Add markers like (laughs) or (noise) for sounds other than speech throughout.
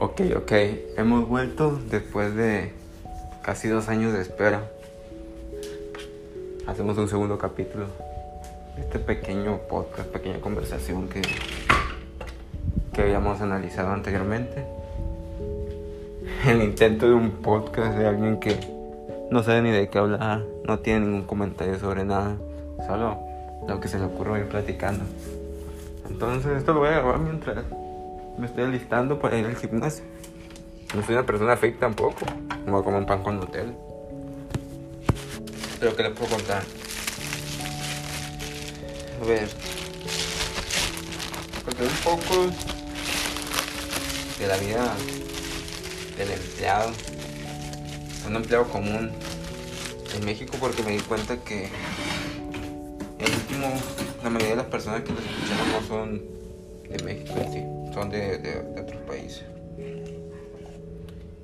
Ok, ok, hemos vuelto después de casi dos años de espera. Hacemos un segundo capítulo. Este pequeño podcast, pequeña conversación que, que habíamos analizado anteriormente. El intento de un podcast de alguien que no sabe ni de qué hablar, no tiene ningún comentario sobre nada, solo lo que se le ocurre ir platicando. Entonces esto lo voy a grabar mientras me estoy alistando para ir al gimnasio. No soy una persona fake tampoco. No comer un pan con Nutella. Pero ¿qué les puedo contar? A ver. Conté un poco de la vida del empleado. Un empleado común en México porque me di cuenta que el último, la mayoría de las personas que nos escucharon no son de México en sí son de, otros países.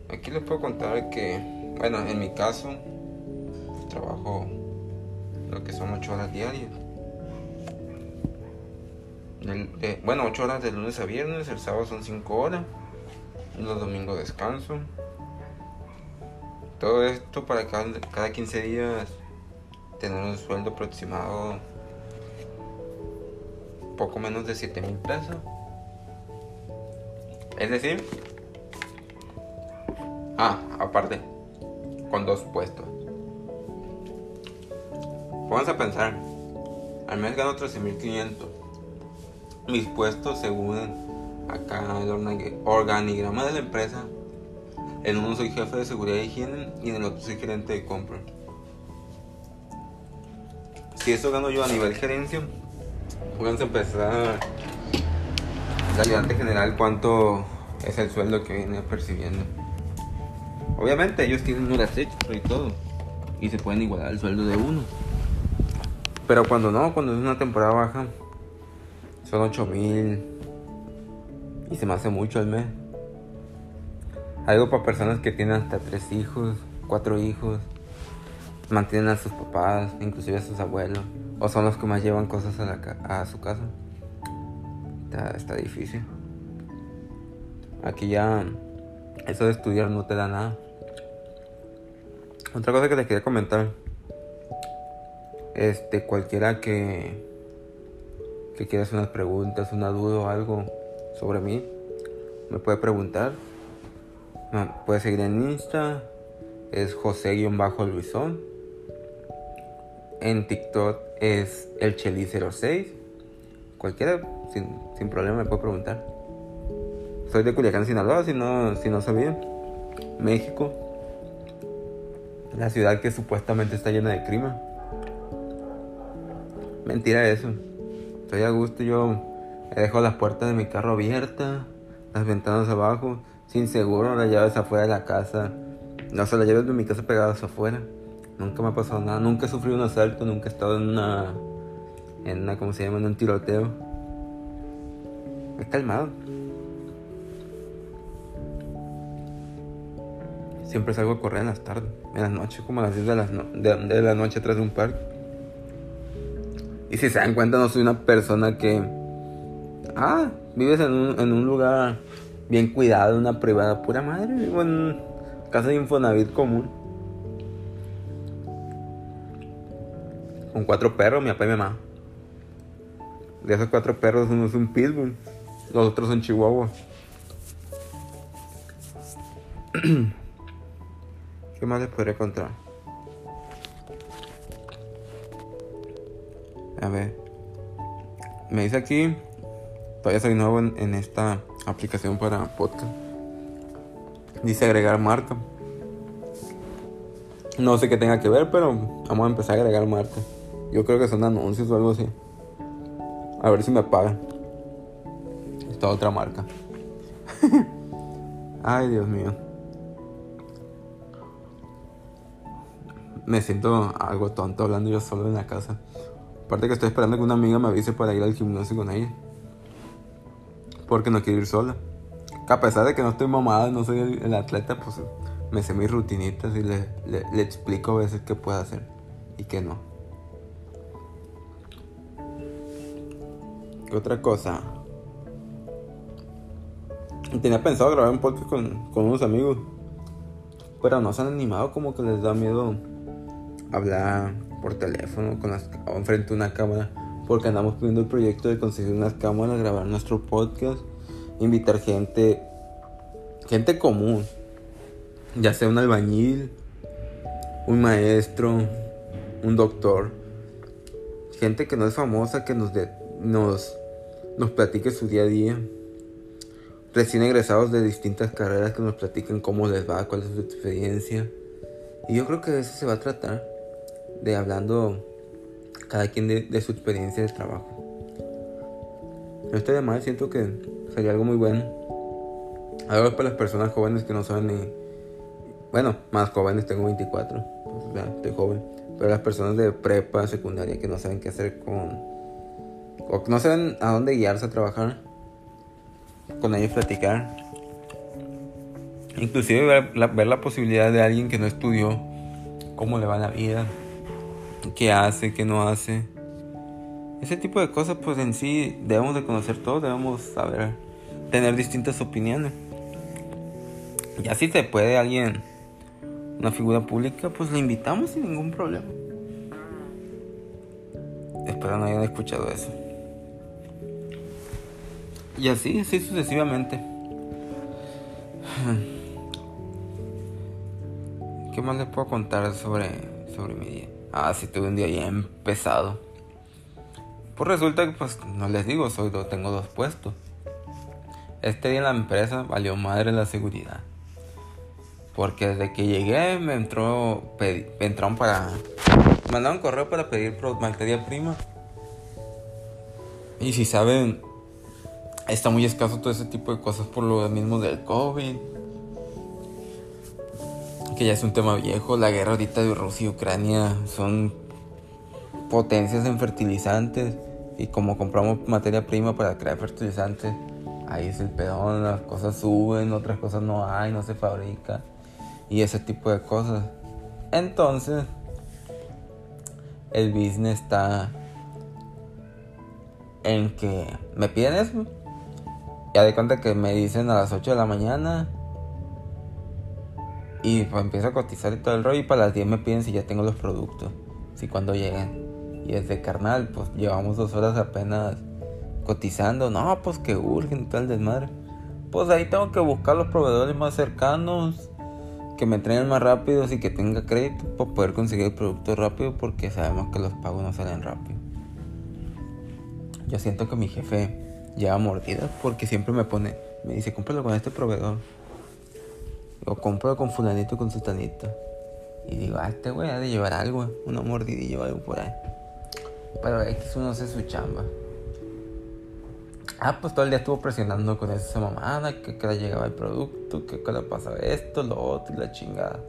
Aquí les puedo contar que, bueno, en mi caso, trabajo lo que son 8 horas diarias. bueno, 8 horas de lunes a viernes, el sábado son 5 horas, los domingos descanso. Todo esto para cada, cada 15 días tener un sueldo aproximado poco menos de 7 mil pesos. Es decir, ah, aparte, con dos puestos. Vamos a pensar, al mes gano 13.500. Mis puestos según acá el organigrama de la empresa. En uno soy jefe de seguridad y higiene y en el otro soy gerente de compra. Si eso gano yo a nivel gerencia, vamos a empezar el ayudante general cuánto es el sueldo que viene percibiendo. Obviamente ellos tienen un extra y todo. Y se pueden igualar el sueldo de uno. Pero cuando no, cuando es una temporada baja, son 8 mil. Y se me hace mucho al mes. Algo para personas que tienen hasta tres hijos, cuatro hijos. Mantienen a sus papás, inclusive a sus abuelos. O son los que más llevan cosas a, la, a su casa está, difícil. Aquí ya eso de estudiar no te da nada. Otra cosa que les quería comentar. Este, cualquiera que, que quiera hacer unas preguntas, una duda o algo sobre mí, me puede preguntar. puede seguir en Insta, es José-Luisón. En TikTok es el Cheli06. Cualquiera sin, problema me puede preguntar. Soy de Culiacán, Sinaloa, si no, si no sabía. México. La ciudad que supuestamente está llena de crimen. Mentira eso. Estoy a gusto, yo dejo las puertas de mi carro abiertas, las ventanas abajo, sin seguro, las llaves afuera de la casa. No, sé, las llaves de mi casa pegadas afuera. Nunca me ha pasado nada, nunca he sufrido un asalto, nunca he estado en una, en una, ¿cómo se llama? En un tiroteo. He calmado. Siempre salgo a correr en las tardes, en las noches, como a las 10 de la, de, la noche atrás de un parque. Y si se dan cuenta, no soy una persona que. Ah, vives en un, lugar bien cuidado, una privada, pura madre. Vivo en casa de Infonavit común. Con cuatro perros, mi papá y mi mamá. De esos cuatro perros, uno es un pitbull. Los otros en Chihuahua. (clears throat) ¿Qué más les podría contar? A ver. Me dice aquí. Todavía soy nuevo en, esta aplicación para podcast. Dice agregar marca. No sé qué tenga que ver, pero vamos a empezar a agregar marca. Yo creo que son anuncios o algo así. A ver si me pagan otra marca. (laughs) Ay, Dios mío. Me siento algo tonto hablando yo solo en la casa. Aparte que estoy esperando que una amiga me avise para ir al gimnasio con ella. Porque no quiero ir sola. a pesar de que no estoy mamada, no soy el, atleta, pues me sé mis rutinitas y le, le explico a veces qué puede hacer y qué no. ¿Qué otra cosa? Tenía pensado grabar un podcast con, con unos amigos. Pero no se han animado, como que les da miedo hablar por teléfono con las, o enfrente de una cámara. Porque andamos pidiendo el proyecto de conseguir unas cámaras, grabar nuestro podcast, invitar gente, gente común, ya sea un albañil, un maestro, un doctor, gente que no es famosa, que nos, nos, nos platique su día a día, recién egresados de distintas carreras que nos platiquen cómo les va, cuál es su experiencia. Y yo creo que de eso se va a tratar, de hablando cada quien de, su experiencia de trabajo. No estoy de mal, siento que sería algo muy bueno. Algo para las personas jóvenes que no saben ni... Bueno, más jóvenes, tengo 24, pues ya estoy joven. Pero las personas de prepa, secundaria, que no saben qué hacer con... O que no saben a dónde guiarse a trabajar. Con ellos platicar. Inclusive ver la, ver la posibilidad de alguien que no estudió, cómo le va la vida, qué hace, qué no hace. Ese tipo de cosas pues en sí debemos de conocer todo, debemos saber tener distintas opiniones. Y así se puede alguien, una figura pública, pues le invitamos sin ningún problema. Espero no hayan escuchado eso. Y así, así sucesivamente. (sighs) ¿Qué más les puedo contar sobre, sobre mi día? Ah, sí, tuve un día bien pesado. Pues resulta que, pues, no les digo, soy tengo dos puestos. Este día en la empresa valió madre la seguridad. Porque desde que llegué me entró, me entraron para, mandaron correo para pedir materia prima. Y si saben, está muy escaso todo ese tipo de cosas por lo mismo del COVID que ya es un tema viejo. La guerra ahorita de Rusia y Ucrania son potencias en fertilizantes. Y como compramos materia prima para crear fertilizantes, ahí es el pedón, las cosas suben, otras cosas no hay, no se fabrica. Y ese tipo de cosas. Entonces, el business está en que me piden eso. Ya de cuenta que me dicen a las 8 de la mañana y pues empiezo a cotizar y todo el rollo. Y para las 10 me piden si ya tengo los productos. Si cuando lleguen. Y desde carnal, pues llevamos dos horas apenas cotizando. No, pues que urgen tal desmadre. Pues ahí tengo que buscar los proveedores más cercanos. Que me traigan más rápidos y que tenga crédito para poder conseguir el producto rápido. Porque sabemos que los pagos no salen rápido. Yo siento que mi jefe lleva mordidas porque siempre me pone, me dice, cómpralo con este proveedor. O compro con fulanito con sutanito. Y digo, ah, este güey ha de llevar algo, una mordidilla o algo por ahí. Pero X uno hace su chamba. Ah, pues todo el día estuvo presionando con esa mamada, que cada llegaba el producto, que cada pasaba esto, lo otro y la chingada.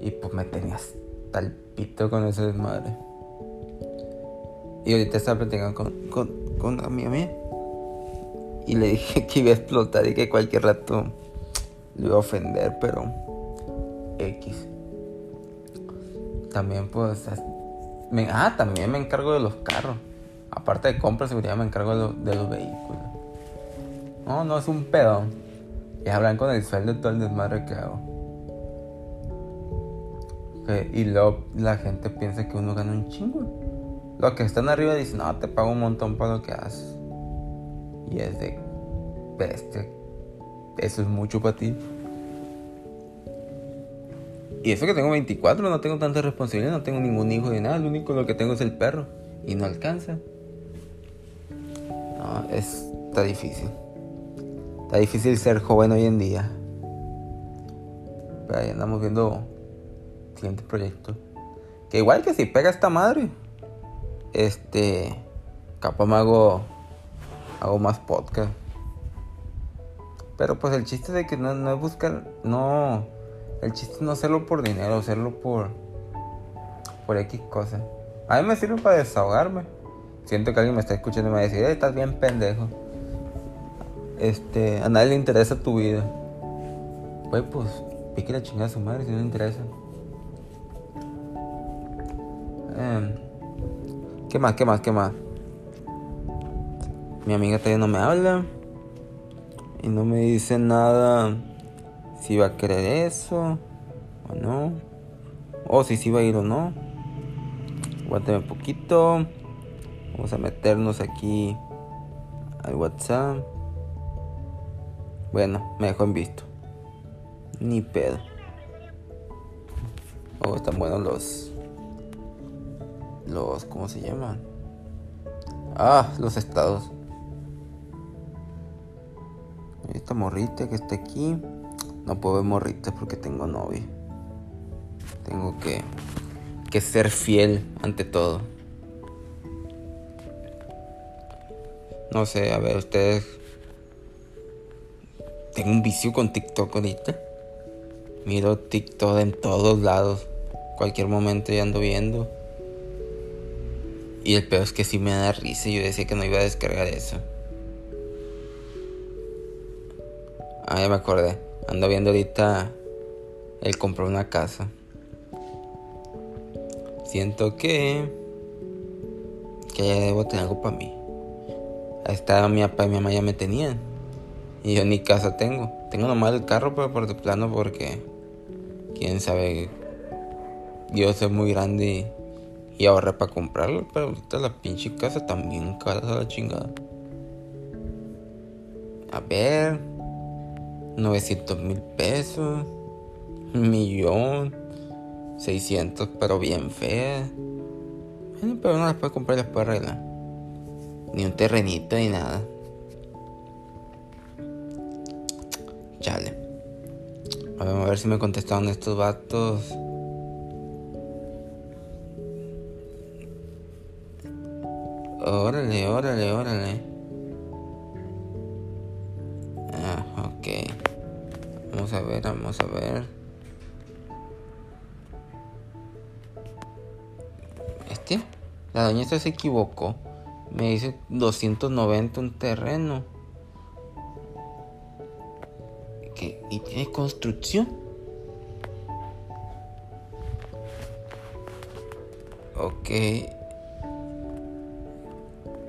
Y pues me tenía hasta el pito con ese desmadre. Y ahorita estaba platicando con, con, con mi amiga. Y le dije (laughs) que iba a explotar y que cualquier rato le iba a ofender, pero X. También pues... Me, ah, también me encargo de los carros. Aparte de compra seguridad me encargo de, los vehículos. No, no es un pedo. Y hablan con el sueldo todo el desmadre que hago. y luego la gente piensa que uno gana un chingo. Los que están arriba dicen, no, te pago un montón para lo que haces. Y es de bestia eso es mucho para ti. Y eso que tengo 24, no tengo tanta responsabilidad, no tengo ningún hijo de nada, lo único lo que tengo es el perro. Y no alcanza. No, es, está difícil. Está difícil ser joven hoy en día. Pero ahí andamos viendo siguiente proyecto. Que igual que si pega esta madre. Este. Capaz me hago. Hago más podcast. Pero pues el chiste de que no, no es buscar, no, el chiste es no hacerlo por dinero, hacerlo por, por X cosa. A mí me sirve para desahogarme. Siento que alguien me está escuchando y me va a decir, estás bien pendejo. Este, a nadie le interesa tu vida. Pues, pues, pique la chingada a su madre si no le interesa. Em, ¿Qué más? ¿Qué más? ¿Qué más? Mi amiga todavía no me habla. Y no me dice nada si va a querer eso o no. O si sí va a ir o no. Aguántame un poquito. Vamos a meternos aquí al WhatsApp. Bueno, me dejó en visto. Ni pedo. Oh, están buenos los. Los. ¿Cómo se llaman? Ah, los estados. Esta morrita que está aquí. No puedo ver morritas porque tengo novia. Tengo que. Que ser fiel ante todo. No sé, a ver, ustedes. Tengo un vicio con TikTok ahorita. Miro TikTok en todos lados. Cualquier momento ya ando viendo. Y el peor es que sí me da risa. Yo decía que no iba a descargar eso. Ah, ya me acordé. Ando viendo ahorita. Él compró una casa. Siento que. Que ya debo tener algo para mí. Ahí está mi papá y mi mamá ya me tenían. Y yo ni casa tengo. Tengo nomás el carro, pero por de plano porque. Quién sabe. Yo soy muy grande y, ahorré para comprarlo. Pero ahorita la pinche casa también cara a la chingada. A ver. 900 mil pesos. Millón. 600, pero bien fea. pero no las puedes comprar las puedes arreglar. Ni un terrenito ni nada. Chale. A ver, a ver si me contestaron estos vatos. Órale, órale, órale. A ver, vamos a ver. Este, la doña se equivocó. Me dice 290 un terreno. ¿Qué? ¿Y tiene construcción? Ok.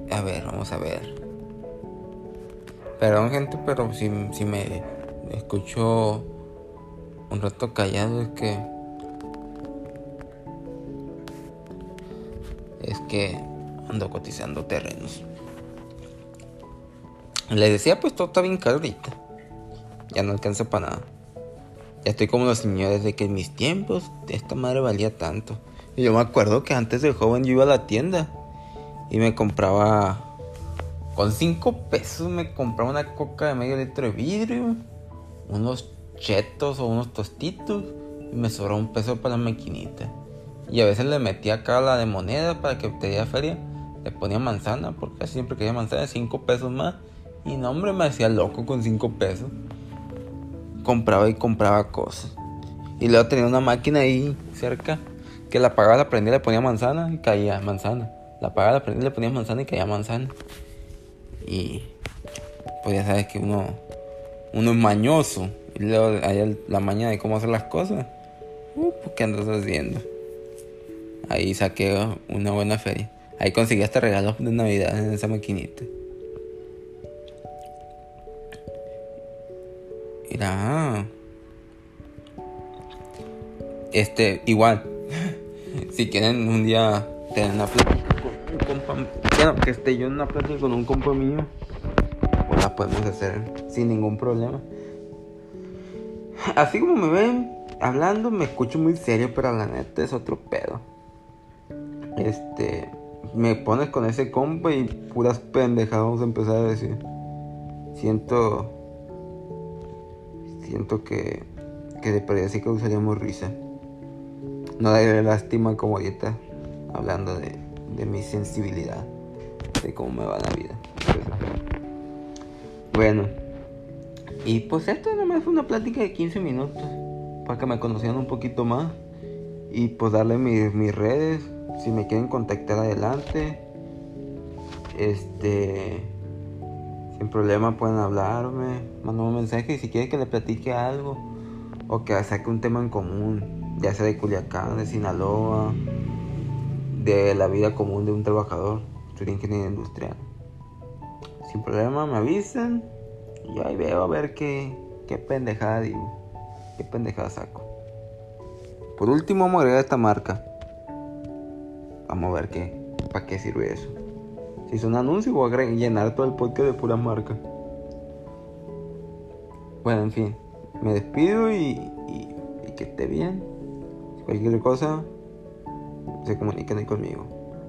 A ver, vamos a ver. Perdón gente, pero si, si me escucho un rato callado es que... Es que ando cotizando terrenos. Le decía, pues todo está bien caro. Ya no alcanza para nada. Ya estoy como los señores de que en mis tiempos esta madre valía tanto. Y yo me acuerdo que antes de joven yo iba a la tienda y me compraba. Con 5 pesos me compraba una coca de medio litro de vidrio, unos chetos o unos tostitos y me sobró un peso para la maquinita. Y a veces le metía acá la de moneda para que te diera feria. Le ponía manzana porque siempre quería manzana, 5 pesos más. Y no, hombre, me hacía loco con 5 pesos. Compraba y compraba cosas. Y luego tenía una máquina ahí cerca que la apagaba, la prendía, le ponía manzana y caía manzana. La apagaba, la prendía, le ponía manzana y caía manzana. Y pues ya sabes que uno, uno es mañoso. Y luego hay la mañana de cómo hacer las cosas. Uh, ¿Qué andas haciendo? Ahí saqué una buena feria. Ahí conseguí hasta regalos de Navidad en esa maquinita. Mira. Este, igual. (laughs) si quieren un día tener una plática con un compa. Bueno, que esté yo en una plática con un compa mío. La podemos hacer sin ningún problema. Así como me ven hablando, me escucho muy serio, pero la neta es otro pedo. Este me pones con ese compa y puras pendejadas vamos a empezar a decir. Siento. Siento que. Que de perdida sí causaríamos risa. No daré lástima como ahorita. Hablando de, de mi sensibilidad. De cómo me va la vida. Bueno. Y pues esto nomás fue una plática de 15 minutos. Para que me conocieran un poquito más. Y pues darle mis, mis redes si me quieren contactar adelante, este, sin problema pueden hablarme, mandar un mensaje y si quieren que le platique algo o que saque un tema en común, ya sea de Culiacán, de Sinaloa, de la vida común de un trabajador, soy ingeniero industrial. Sin problema me avisan Y ahí veo a ver qué, qué pendejada digo. Qué pendejada saco. Por último vamos a agregar esta marca. Vamos a ver qué. ¿Para qué sirve eso? Si son anuncios voy a llenar todo el podcast de pura marca. Bueno, en fin. Me despido y, y, que esté bien. Cualquier cosa, se comuniquen conmigo.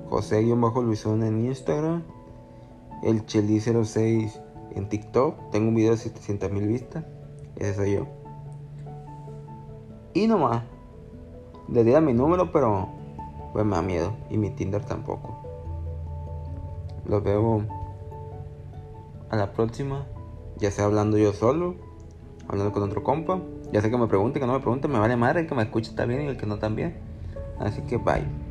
José-Luisón en Instagram. El Cheli06 en TikTok. Tengo un video de 700 mil vistas. Ese soy yo. Y nomás. Le di a mi número, pero pues me da miedo. Y mi Tinder tampoco. Los veo a la próxima. Ya sea hablando yo solo. Hablando con otro compa. Ya sé que me pregunte, que no me pregunte. Me vale madre. El que me escuche está bien y el que no también. Así que bye.